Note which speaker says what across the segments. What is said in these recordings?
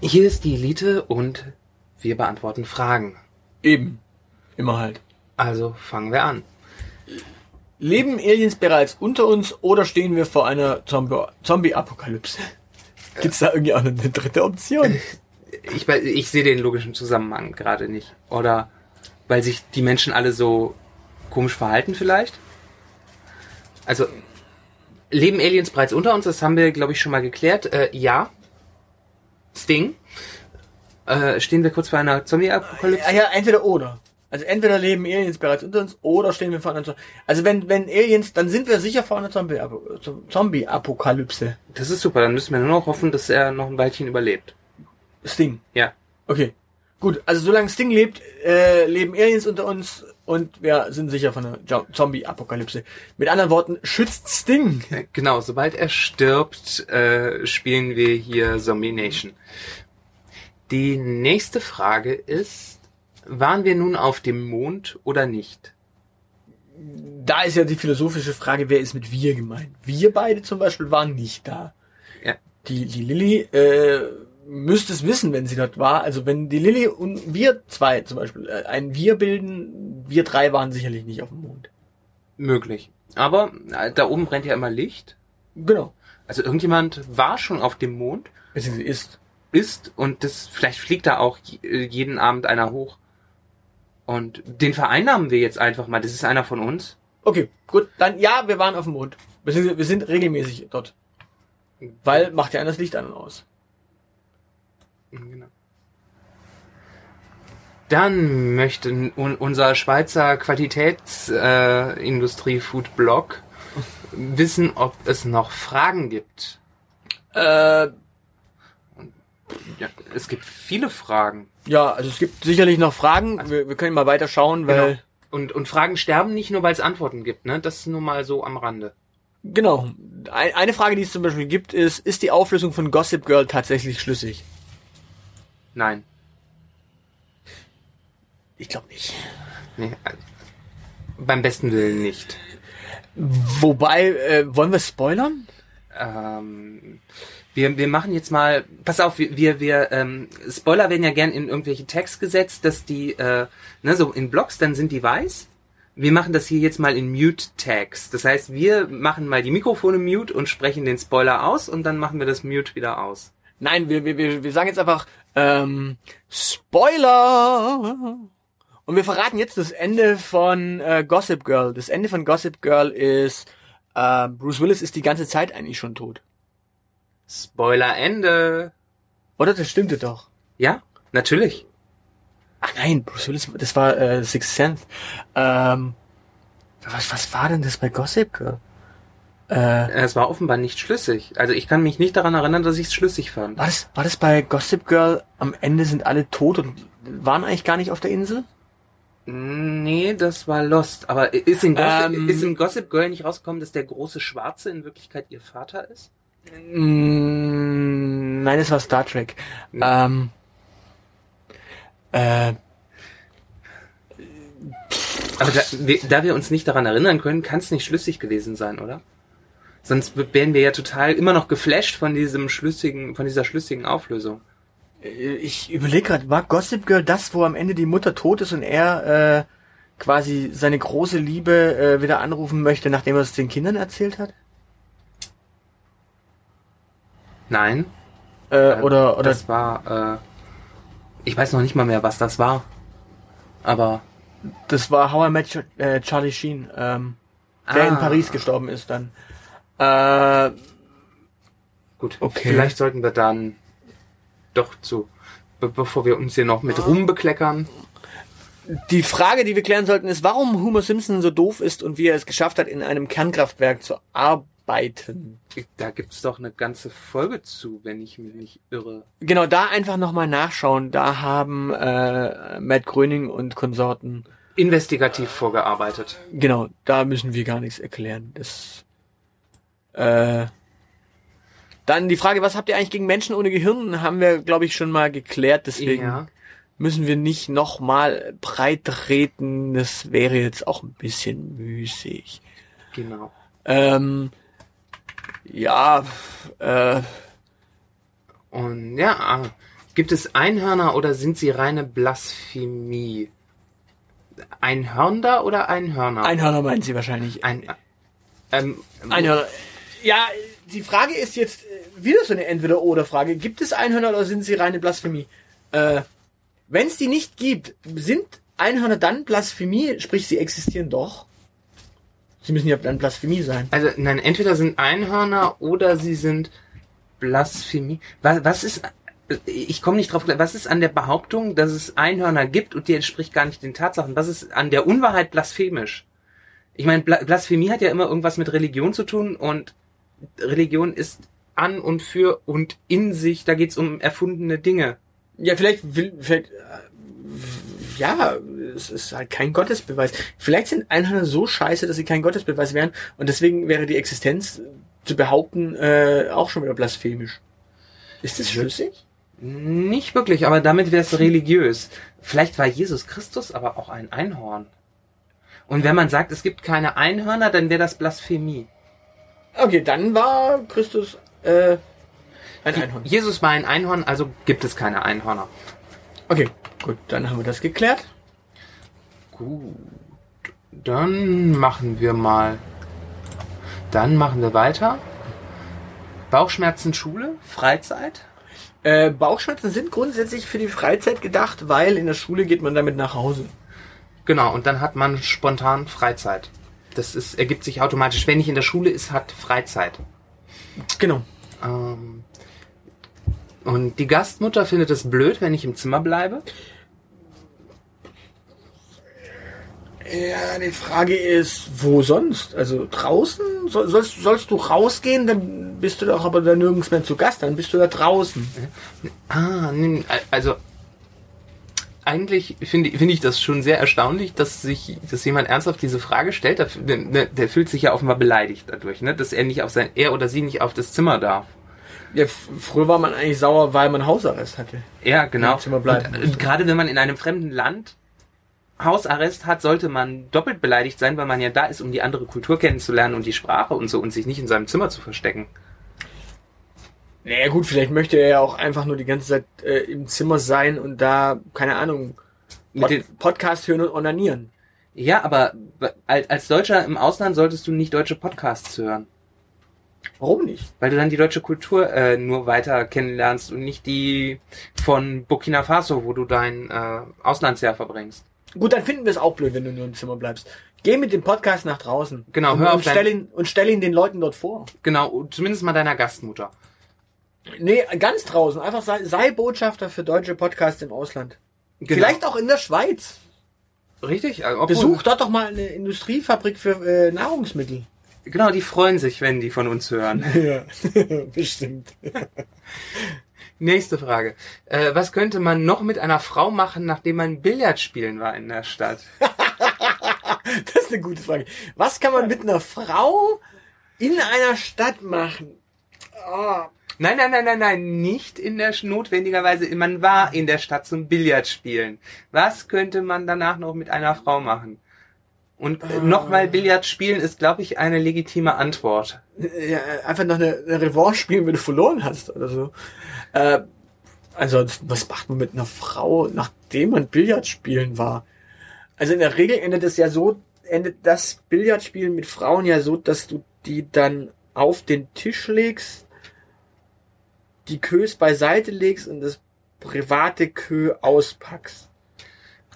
Speaker 1: Hier ist die Elite und wir beantworten Fragen.
Speaker 2: Eben. Immer halt.
Speaker 1: Also fangen wir an.
Speaker 2: Leben Aliens bereits unter uns oder stehen wir vor einer Zombie- Zombie-Apokalypse? Gibt's da irgendwie auch eine dritte Option?
Speaker 1: Ich, ich sehe den logischen Zusammenhang gerade nicht. Oder weil sich die Menschen alle so komisch verhalten vielleicht? Also, leben Aliens bereits unter uns? Das haben wir, glaube ich, schon mal geklärt. Äh, ja. Sting. Äh, stehen wir kurz vor einer Zombie-Apokalypse?
Speaker 2: Ja, ja, entweder oder. Also entweder leben Aliens bereits unter uns oder stehen wir vor einer Zombie. Also wenn, wenn Aliens, dann sind wir sicher vor einer Zombie- Zombie-Apokalypse.
Speaker 1: Das ist super. Dann müssen wir nur noch hoffen, dass er noch ein Weilchen überlebt.
Speaker 2: Sting.
Speaker 1: Ja.
Speaker 2: Okay. Gut, also solange Sting lebt, äh, leben Aliens unter uns und wir sind sicher von einer Zombie-Apokalypse. Mit anderen Worten, schützt Sting.
Speaker 1: Genau, sobald er stirbt, äh, spielen wir hier Zombie Nation. Die nächste Frage ist, waren wir nun auf dem Mond oder nicht?
Speaker 2: Da ist ja die philosophische Frage, wer ist mit wir gemeint? Wir beide zum Beispiel waren nicht da.
Speaker 1: Ja.
Speaker 2: Die, die Lilly äh, müsste es wissen, wenn sie dort war. Also wenn die Lilly und wir zwei zum Beispiel äh, ein Wir bilden, wir drei waren sicherlich nicht auf dem Mond.
Speaker 1: Möglich. Aber äh, da oben brennt ja immer Licht.
Speaker 2: Genau.
Speaker 1: Also irgendjemand war schon auf dem Mond,
Speaker 2: Beziehungsweise ist.
Speaker 1: ist und das vielleicht fliegt da auch äh, jeden Abend einer hoch. Und den vereinnahmen wir jetzt einfach mal. Das ist einer von uns.
Speaker 2: Okay, gut, dann ja, wir waren auf dem Mond. Beziehungsweise wir sind regelmäßig dort. Weil macht ja einer das Licht an und aus.
Speaker 1: Genau. Dann möchte un unser Schweizer Qualitätsindustrie äh, wissen, ob es noch Fragen gibt.
Speaker 2: Äh,
Speaker 1: Ja, es gibt viele Fragen.
Speaker 2: ja, also es gibt sicherlich noch Fragen. Wir, wir können mal weiter schauen, weil
Speaker 1: Genau. Und, und Fragen sterben nicht nur, weil es Antworten gibt, ne? Das ist nur mal so am Rande.
Speaker 2: Genau. Ein- Eine Frage, die es zum Beispiel gibt, ist, ist die Auflösung von Gossip Girl tatsächlich schlüssig?
Speaker 1: Nein.
Speaker 2: Ich glaube nicht.
Speaker 1: Nee, also, beim besten Willen nicht.
Speaker 2: Wobei, äh, wollen wir spoilern?
Speaker 1: Ähm, wir, wir machen jetzt mal, pass auf, wir, wir, wir ähm, Spoiler werden ja gern in irgendwelche Tags gesetzt, dass die, äh, ne, so in Blogs, dann sind die weiß. Wir machen das hier jetzt mal in Mute-Tags. Das heißt, wir machen mal die Mikrofone mute und sprechen den Spoiler aus und dann machen wir das Mute wieder aus.
Speaker 2: Nein, wir, wir, wir, wir sagen jetzt einfach ähm, Spoiler! Und wir verraten jetzt das Ende von äh, Gossip Girl. Das Ende von Gossip Girl ist, äh, Bruce Willis ist die ganze Zeit eigentlich schon tot.
Speaker 1: Spoiler Ende.
Speaker 2: Oder? Das stimmte doch.
Speaker 1: Ja, natürlich.
Speaker 2: Ach nein, Bruce Willis, das war äh, Sixth Sense. Ähm, was, was war denn das bei Gossip Girl? Äh,
Speaker 1: Es war offenbar nicht schlüssig. Also ich kann mich nicht daran erinnern, dass ich es schlüssig fand.
Speaker 2: war, das, war das bei Gossip Girl, am Ende sind alle tot und waren eigentlich gar nicht auf der Insel?
Speaker 1: Nee, das war Lost. Aber ist in, Gossip,
Speaker 2: Ähm.
Speaker 1: ist im Gossip Girl nicht rausgekommen, dass der große Schwarze in Wirklichkeit ihr Vater ist?
Speaker 2: Mm, nein, es war Star Trek. Ähm, äh,
Speaker 1: Aber da da wir uns nicht daran erinnern können, kann es nicht schlüssig gewesen sein, oder? Sonst wären wir ja total immer noch geflasht von diesem schlüssigen, von dieser schlüssigen Auflösung.
Speaker 2: ich überlege gerade, war Gossip Girl das, wo am Ende die Mutter tot ist und er äh, quasi seine große Liebe äh, wieder anrufen möchte, nachdem er es den Kindern erzählt hat?
Speaker 1: Nein.
Speaker 2: Äh, oder oder
Speaker 1: Das war, äh, ich weiß noch nicht mal mehr, was das war. Aber
Speaker 2: das war How I Met Ch äh, Charlie Sheen, ähm, der in
Speaker 1: Ah.
Speaker 2: Paris gestorben ist dann. Äh,
Speaker 1: gut,
Speaker 2: Okay.
Speaker 1: vielleicht sollten wir dann doch zu, be bevor wir uns hier noch mit Ruhm bekleckern.
Speaker 2: Die Frage, die wir klären sollten, ist, warum Homer Simpson so doof ist und wie er es geschafft hat, in einem Kernkraftwerk zu arbeiten.
Speaker 1: Da gibt's doch eine ganze Folge zu, wenn ich mich nicht irre.
Speaker 2: Genau, da einfach nochmal nachschauen. Da haben äh, Matt Gröning und Konsorten,
Speaker 1: Investigativ vorgearbeitet.
Speaker 2: genau, da müssen wir gar nichts erklären. Das, äh, dann die Frage, was habt ihr eigentlich gegen Menschen ohne Gehirn? Haben wir, glaube ich, schon mal geklärt. Deswegen
Speaker 1: Ja.
Speaker 2: müssen wir nicht nochmal breit treten. Das wäre jetzt auch ein bisschen müßig.
Speaker 1: Genau.
Speaker 2: Ähm, ja, äh,
Speaker 1: Und ja, Gibt es Einhörner oder sind sie reine Blasphemie? Einhörner oder Einhörner?
Speaker 2: Einhörner meinen Sie wahrscheinlich.
Speaker 1: Ein, ähm,
Speaker 2: Einhörner. Ja, die Frage ist jetzt äh, wieder so eine Entweder-Oder-Frage. Gibt es Einhörner oder sind sie reine Blasphemie? Äh, Wenn es die nicht gibt, sind Einhörner dann Blasphemie? Sprich, sie existieren doch. Sie müssen ja dann Blasphemie sein.
Speaker 1: Also, nein, entweder sind Einhörner oder sie sind Blasphemie. Was, was ist, ich komme nicht drauf, was ist an der Behauptung, dass es Einhörner gibt und die entspricht gar nicht den Tatsachen? Was ist an der Unwahrheit blasphemisch? Ich meine, Bla Blasphemie hat ja immer irgendwas mit Religion zu tun und Religion ist an und für und in sich, da geht's um erfundene Dinge.
Speaker 2: Ja, vielleicht will, vielleicht, äh, ja, es ist halt kein Gottesbeweis. Vielleicht sind Einhörner so scheiße, dass sie kein Gottesbeweis wären und deswegen wäre die Existenz zu behaupten äh, auch schon wieder blasphemisch. Ist das schlüssig?
Speaker 1: Nicht wirklich, aber damit wäre es religiös. Vielleicht war Jesus Christus aber auch ein Einhorn. Und wenn man sagt, es gibt keine Einhörner, dann wäre das Blasphemie.
Speaker 2: Okay, dann war Christus äh, ein Einhorn.
Speaker 1: Jesus war ein Einhorn, also gibt es keine Einhörner.
Speaker 2: Okay, gut, dann haben wir das geklärt.
Speaker 1: Gut. Dann machen wir mal. Dann machen wir weiter. Bauchschmerzen Schule, Freizeit.
Speaker 2: Äh, Bauchschmerzen sind grundsätzlich für die Freizeit gedacht, weil in der Schule geht man damit nach Hause.
Speaker 1: Genau, und dann hat man spontan Freizeit. Das ist, ergibt sich automatisch. Wenn nicht in der Schule ist, hat Freizeit.
Speaker 2: Genau.
Speaker 1: Ähm, und die Gastmutter findet es blöd, wenn ich im Zimmer bleibe.
Speaker 2: Ja, die Frage ist, wo sonst? Also draußen? Soll, sollst, sollst du rausgehen, dann bist du doch aber da nirgends mehr zu Gast, dann bist du da draußen.
Speaker 1: Ah, also eigentlich finde finde ich das schon sehr erstaunlich, dass sich, dass jemand ernsthaft diese Frage stellt. Der, der, der fühlt sich ja offenbar beleidigt dadurch, ne? dass er nicht auf sein, er oder sie nicht auf das Zimmer darf.
Speaker 2: Ja, früher war man eigentlich sauer, weil man Hausarrest hatte.
Speaker 1: Ja, genau.
Speaker 2: Im Zimmer bleiben
Speaker 1: Und, und gerade wenn man in einem fremden Land Hausarrest hat, sollte man doppelt beleidigt sein, weil man ja da ist, um die andere Kultur kennenzulernen und die Sprache und so und sich nicht in seinem Zimmer zu verstecken.
Speaker 2: Naja gut, vielleicht möchte er ja auch einfach nur die ganze Zeit äh, im Zimmer sein und da, keine Ahnung,
Speaker 1: Mit
Speaker 2: Pod
Speaker 1: den,
Speaker 2: Podcast hören und onanieren.
Speaker 1: ja, aber als, als Deutscher im Ausland solltest du nicht deutsche Podcasts hören.
Speaker 2: Warum nicht?
Speaker 1: Weil du dann die deutsche Kultur äh, nur weiter kennenlernst und nicht die von Burkina Faso, wo du dein äh, Auslandsjahr verbringst.
Speaker 2: Gut, dann finden wir es auch blöd, wenn du nur im Zimmer bleibst. Geh mit dem Podcast nach draußen.
Speaker 1: Genau,
Speaker 2: und,
Speaker 1: hör auf
Speaker 2: und stell ihn und stell ihn den Leuten dort vor.
Speaker 1: Genau, zumindest mal deiner Gastmutter.
Speaker 2: Nee, ganz draußen. Einfach sei, sei Botschafter für deutsche Podcasts im Ausland.
Speaker 1: Genau.
Speaker 2: Vielleicht auch in der Schweiz.
Speaker 1: Richtig? Also,
Speaker 2: Besuch dort doch mal eine Industriefabrik für äh, Nahrungsmittel.
Speaker 1: Genau, die freuen sich, wenn die von uns hören.
Speaker 2: Ja, bestimmt.
Speaker 1: Nächste Frage. Äh, was könnte man noch mit einer Frau machen, nachdem man Billard spielen war in der Stadt?
Speaker 2: Das ist eine gute Frage. Was kann man mit einer Frau in einer Stadt machen? Ah,
Speaker 1: Nein, nein, nein, nein, nein, nicht in der notwendigerweise. Man war in der Stadt zum Billard spielen. Was könnte man danach noch mit einer Frau machen? Und äh, nochmal Billard spielen ist, glaube ich, eine legitime Antwort.
Speaker 2: ja, einfach noch eine, eine Revanche spielen, wenn du verloren hast oder so. Äh, ansonsten, was macht man mit einer Frau, nachdem man Billard spielen war? Also in der Regel endet es ja so, endet das Billardspielen mit Frauen ja so, dass du die dann auf den Tisch legst, die Kös beiseite legst und das private Kö auspackst.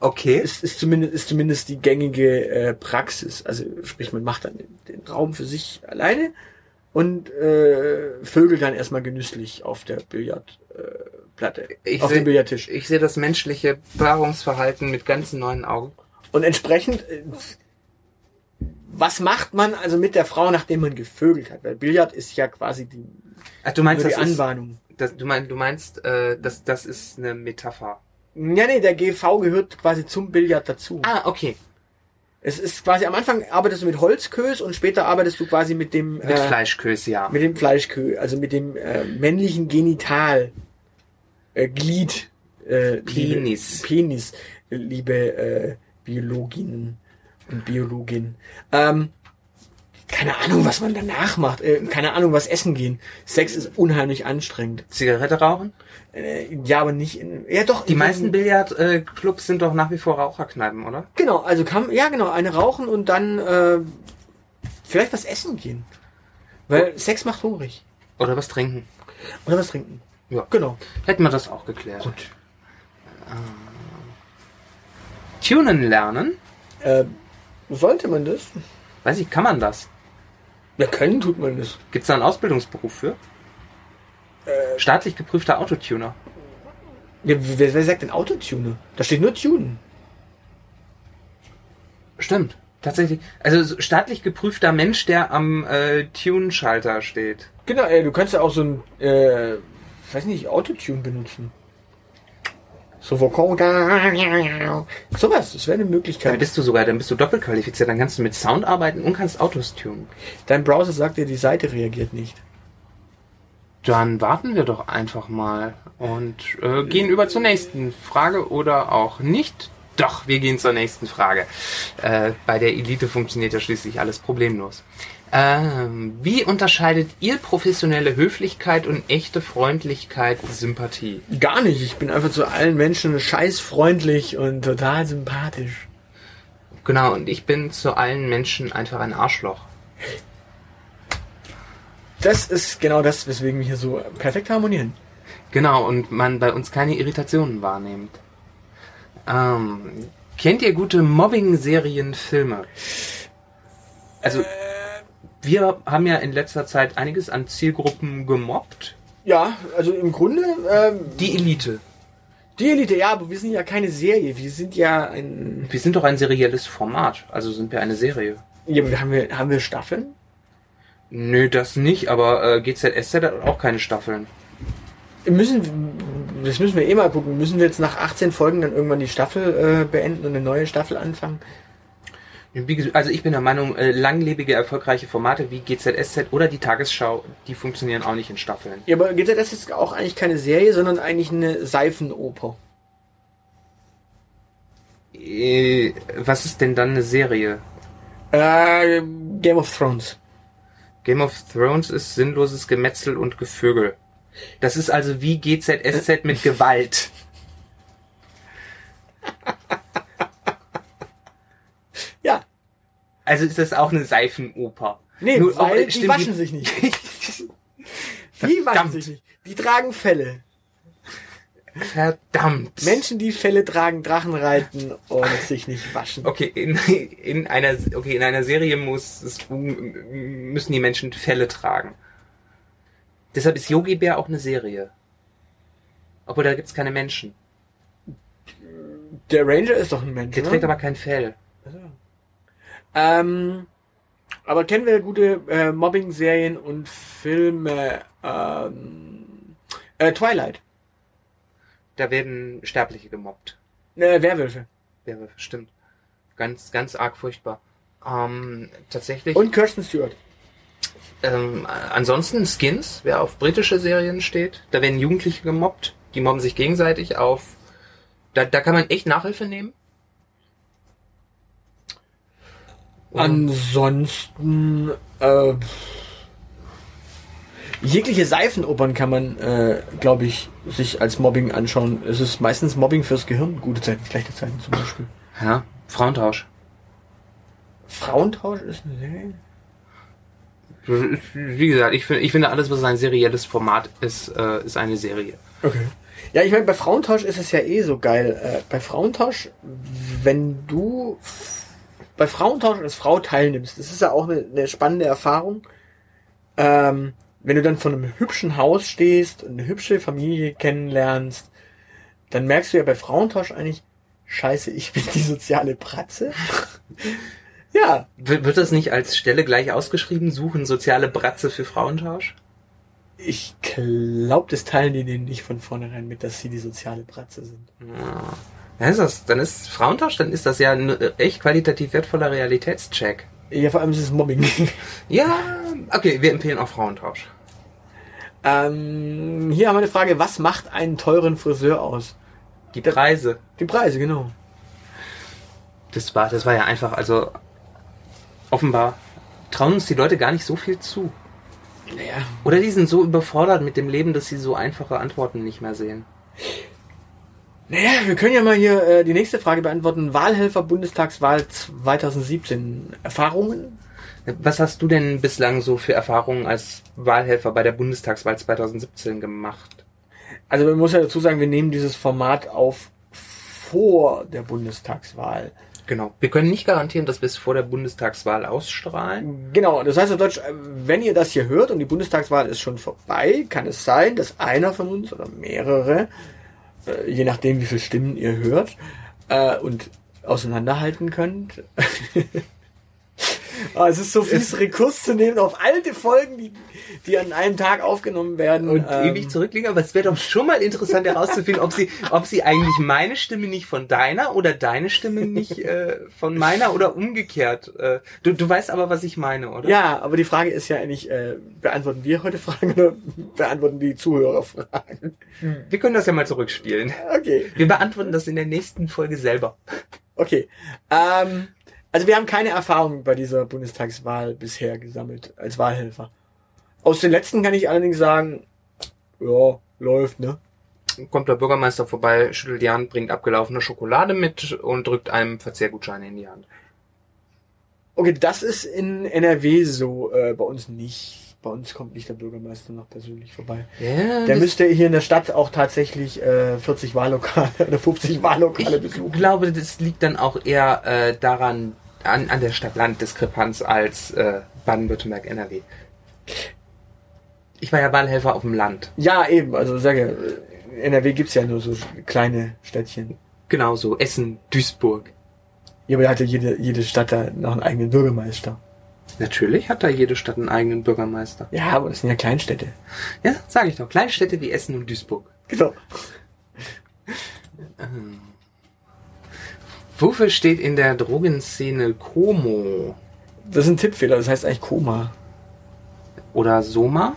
Speaker 1: Okay.
Speaker 2: ist, ist zumindest ist zumindest die gängige äh, Praxis. Also sprich, man macht dann den, den Raum für sich alleine und äh, vögelt dann erstmal genüsslich auf der Billardplatte, äh,
Speaker 1: Ich
Speaker 2: auf
Speaker 1: seh-
Speaker 2: dem Billardtisch.
Speaker 1: Ich sehe das menschliche Paarungsverhalten mit ganz neuen Augen.
Speaker 2: Und entsprechend, äh, was macht man also mit der Frau, nachdem man gevögelt hat? Weil Billard ist ja quasi die,
Speaker 1: Ach, du meinst,
Speaker 2: die
Speaker 1: das ist,
Speaker 2: Anbahnung.
Speaker 1: Das, du meinst, du meinst, äh, das, das ist eine Metapher.
Speaker 2: Ja, nee, der GV gehört quasi zum Billard dazu.
Speaker 1: Ah, okay.
Speaker 2: Es ist quasi, am Anfang arbeitest du mit Holzkös und später arbeitest du quasi mit dem,
Speaker 1: Mit
Speaker 2: äh,
Speaker 1: Fleischkös, ja.
Speaker 2: Mit dem Fleischkö, also mit dem äh, männlichen Genital äh, Glied. Äh,
Speaker 1: Penis.
Speaker 2: Liebe, Penis, liebe äh, Biologinnen und Biologin. Ähm, keine Ahnung, was man danach macht. Äh, keine Ahnung, was essen gehen. Sex ist unheimlich anstrengend.
Speaker 1: Zigarette rauchen?
Speaker 2: Äh, ja, aber nicht in. Ja, doch.
Speaker 1: Die meisten Billardclubs sind doch nach wie vor Raucherkneipen, oder?
Speaker 2: Genau, also kann ja genau eine rauchen und dann äh, vielleicht was essen gehen. Weil Sex macht hungrig.
Speaker 1: Oder was trinken.
Speaker 2: Oder was trinken.
Speaker 1: Ja.
Speaker 2: Genau.
Speaker 1: Hätten wir das auch geklärt. Gut. Tunen lernen?
Speaker 2: Äh, sollte man das?
Speaker 1: Weiß ich, kann man das?
Speaker 2: Ja, können tut man das.
Speaker 1: Gibt es da einen Ausbildungsberuf für? Staatlich geprüfter Autotuner.
Speaker 2: Ja, wer, wer sagt denn Autotune? Da steht nur Tune.
Speaker 1: Stimmt. Tatsächlich. Also so staatlich geprüfter Mensch, der am äh, Tune-Schalter steht.
Speaker 2: Genau, äh, du kannst ja auch so ein, äh, weiß nicht, Autotune benutzen. So Vokal. Sowas, das wäre eine
Speaker 1: Dann
Speaker 2: Möglichkeit.
Speaker 1: bist du sogar, dann bist du doppelt qualifiziert. Dann kannst du mit Sound arbeiten und kannst Autos tunen.
Speaker 2: Dein Browser sagt dir, die Seite reagiert nicht.
Speaker 1: Dann warten wir doch einfach mal und äh, gehen über zur nächsten Frage oder auch nicht. Doch, wir gehen zur nächsten Frage. Äh, bei der Elite funktioniert ja schließlich alles problemlos. Ähm, wie unterscheidet ihr professionelle Höflichkeit und echte Freundlichkeit Sympathie?
Speaker 2: Gar nicht. Ich bin einfach zu allen Menschen scheißfreundlich und total sympathisch.
Speaker 1: Genau, und ich bin zu allen Menschen einfach ein Arschloch.
Speaker 2: Das ist genau das, weswegen wir hier so perfekt harmonieren.
Speaker 1: Genau, und man bei uns keine Irritationen wahrnimmt. Ähm, kennt ihr gute Mobbing-Serien, Filme? Also, wir haben ja in letzter Zeit einiges an Zielgruppen gemobbt.
Speaker 2: Ja, also im Grunde, ähm,
Speaker 1: Die Elite.
Speaker 2: die Elite, ja, aber wir sind ja keine Serie. Wir sind ja ein.
Speaker 1: Wir sind doch ein serielles Format, also sind wir eine Serie.
Speaker 2: Ja, aber haben wir, haben wir Staffeln?
Speaker 1: Nö, das nicht, aber äh, GZSZ hat auch keine Staffeln.
Speaker 2: Müssen, das müssen wir eh mal gucken. Müssen wir jetzt nach 18 Folgen dann irgendwann die Staffel äh, beenden und eine neue Staffel anfangen?
Speaker 1: Also ich bin der Meinung, äh, langlebige, erfolgreiche Formate wie GZSZ oder die Tagesschau, die funktionieren auch nicht in Staffeln.
Speaker 2: Ja, aber GZS ist auch eigentlich keine Serie, sondern eigentlich eine Seifenoper.
Speaker 1: Äh, was ist denn dann eine Serie?
Speaker 2: Äh, Game of Thrones.
Speaker 1: Game of Thrones ist sinnloses Gemetzel und Gevögel. Das ist also wie GZSZ mit Gewalt.
Speaker 2: Ja.
Speaker 1: Also ist das auch eine Seifenoper.
Speaker 2: Nee,
Speaker 1: Nur-
Speaker 2: weil
Speaker 1: aber
Speaker 2: die waschen sich nicht. Die waschen sich nicht. Die tragen Felle.
Speaker 1: Verdammt.
Speaker 2: Menschen, die Felle tragen, Drachen reiten und sich nicht waschen.
Speaker 1: Okay, in, in einer okay, in einer Serie muss es, müssen die Menschen Felle tragen. Deshalb ist Yogi Bär auch eine Serie. Obwohl da gibt's keine Menschen.
Speaker 2: Der Ranger ist doch ein Mensch,
Speaker 1: Der
Speaker 2: ne?
Speaker 1: trägt aber kein Fell.
Speaker 2: Ähm, aber kennen wir gute äh, Mobbing-Serien und Filme? Ähm, äh, Twilight.
Speaker 1: Da werden Sterbliche gemobbt.
Speaker 2: Äh, Werwölfe.
Speaker 1: Wäre stimmt. Ganz, ganz arg furchtbar. Ähm, tatsächlich.
Speaker 2: Und Kirsten Stewart.
Speaker 1: ähm, ansonsten Skins, wer auf britische Serien steht, da werden Jugendliche gemobbt. Die mobben sich gegenseitig auf. Da, da kann man echt Nachhilfe nehmen.
Speaker 2: Ansonsten, äh, jegliche Seifenopern kann man, äh, glaube ich, sich als Mobbing anschauen. Es ist meistens Mobbing fürs Gehirn. Gute Zeiten, schlechte Zeiten zum Beispiel.
Speaker 1: Ja, Frauentausch.
Speaker 2: Frauentausch ist eine Serie?
Speaker 1: Wie gesagt, ich finde, ich finde alles, was ein serielles Format ist, äh, ist eine Serie.
Speaker 2: Okay. Ja, ich meine, bei Frauentausch ist es ja eh so geil. Äh, bei Frauentausch, wenn du bei Frauentausch als Frau teilnimmst, das ist ja auch eine, eine spannende Erfahrung. Ähm, wenn du dann vor einem hübschen Haus stehst und eine hübsche Familie kennenlernst, dann merkst du ja bei Frauentausch eigentlich, scheiße, ich bin die soziale Bratze. ja,
Speaker 1: Wird, wird das nicht als Stelle gleich ausgeschrieben? Suchen soziale Bratze für Frauentausch?
Speaker 2: ich glaube, das teilen die denen nicht von vornherein mit, dass sie die soziale Bratze sind.
Speaker 1: Ja. Dann ist das, dann ist Frauentausch, dann ist das ja ein äh, echt qualitativ wertvoller Realitätscheck.
Speaker 2: Ja, vor allem ist es Mobbing.
Speaker 1: Ja, okay, wir empfehlen auch Frauentausch.
Speaker 2: Ähm, hier haben wir eine Frage, was macht einen teuren Friseur aus?
Speaker 1: Die Preise.
Speaker 2: Die Preise, genau.
Speaker 1: Das war, das war ja einfach, also offenbar trauen uns die Leute gar nicht so viel zu.
Speaker 2: Naja,
Speaker 1: Oder die sind so überfordert mit dem Leben, dass sie so einfache Antworten nicht mehr sehen.
Speaker 2: Naja, wir können ja mal hier äh, die nächste Frage beantworten. Wahlhelfer Bundestagswahl 2017. Erfahrungen?
Speaker 1: Was hast du denn bislang so für Erfahrungen als Wahlhelfer bei der Bundestagswahl 2017 gemacht?
Speaker 2: Also man muss ja dazu sagen, wir nehmen dieses Format auf vor der Bundestagswahl.
Speaker 1: Genau. Wir können nicht garantieren, dass wir es vor der Bundestagswahl ausstrahlen.
Speaker 2: Genau, das heißt auf Deutsch, äh, wenn ihr das hier hört und die Bundestagswahl ist schon vorbei, kann es sein, dass einer von uns oder mehrere, äh, je nachdem wie viele Stimmen ihr hört, äh, und auseinanderhalten könnt. Ah, es ist so fies, Rekurs zu nehmen auf alte Folgen, die, die an einem Tag aufgenommen werden.
Speaker 1: Und
Speaker 2: Ähm,
Speaker 1: ewig zurückliegen, aber es wäre doch schon mal interessant herauszufinden, ob sie, ob sie eigentlich meine Stimme nicht von deiner oder deine Stimme nicht äh, von meiner oder umgekehrt. Äh, du, du weißt aber, was ich meine, oder?
Speaker 2: Ja, aber die Frage ist ja eigentlich, äh, beantworten wir heute Fragen oder beantworten die Zuhörer Fragen?
Speaker 1: Wir können das ja mal zurückspielen.
Speaker 2: Okay.
Speaker 1: Wir beantworten das in der nächsten Folge selber.
Speaker 2: Okay. Ähm, also wir haben keine Erfahrung bei dieser Bundestagswahl bisher gesammelt als Wahlhelfer. Aus den letzten kann ich allerdings sagen, ja, läuft, ne?
Speaker 1: Kommt der Bürgermeister vorbei, schüttelt die Hand, bringt abgelaufene Schokolade mit und drückt einem Verzehrgutscheine in die Hand.
Speaker 2: Okay, das ist in NRW so, äh, bei uns nicht. Bei uns kommt nicht der Bürgermeister noch persönlich vorbei.
Speaker 1: Ja,
Speaker 2: Der müsste hier in der Stadt auch tatsächlich äh, 40 Wahllokale oder 50 Wahllokale
Speaker 1: ich
Speaker 2: besuchen.
Speaker 1: glaube, das liegt dann auch eher äh, daran, an, an der Stadt-Land-Diskrepanz als äh, Baden-Württemberg, NRW. Ich war ja Wahlhelfer auf dem Land.
Speaker 2: Ja, eben, also sage, NRW gibt's ja nur so kleine Städtchen.
Speaker 1: Genauso Essen, Duisburg.
Speaker 2: Ja, aber da hatte jede, jede Stadt da noch einen eigenen Bürgermeister.
Speaker 1: Natürlich hat da jede Stadt einen eigenen Bürgermeister.
Speaker 2: Ja, aber das sind ja Kleinstädte.
Speaker 1: Ja, sage ich doch. Kleinstädte wie Essen und Duisburg.
Speaker 2: Genau.
Speaker 1: Wofür steht in der Drogenszene Como
Speaker 2: Das ist ein Tippfehler, das heißt eigentlich Koma.
Speaker 1: oder Soma?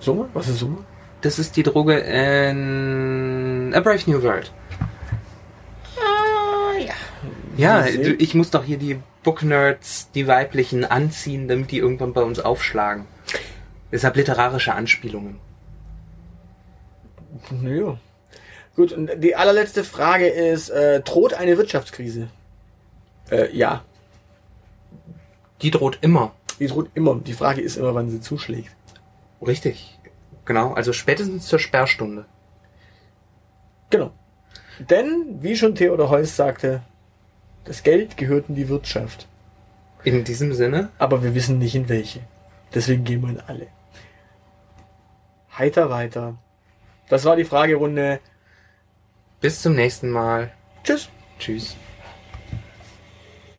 Speaker 2: Summe? Was ist Summe?
Speaker 1: Das ist die Droge in A Brave New World.
Speaker 2: Ah, ja.
Speaker 1: Ja, ich muss doch hier die Book-Nerds, die weiblichen, anziehen, damit die irgendwann bei uns aufschlagen. Deshalb literarische Anspielungen.
Speaker 2: Ja. Gut, und die allerletzte Frage ist, äh, droht eine Wirtschaftskrise? Äh, ja,
Speaker 1: Die droht immer.
Speaker 2: die droht immer. Die Frage ist immer, wann sie zuschlägt.
Speaker 1: Richtig. Genau, also spätestens zur Sperrstunde.
Speaker 2: Genau. Denn, wie schon Theodor Heuss sagte, das Geld gehört in die Wirtschaft.
Speaker 1: In diesem Sinne,
Speaker 2: Aber wir wissen nicht in welche. Deswegen gehen wir in alle. Heiter weiter. Das war die Fragerunde.
Speaker 1: bis zum nächsten Mal.
Speaker 2: Tschüss.
Speaker 1: Tschüss.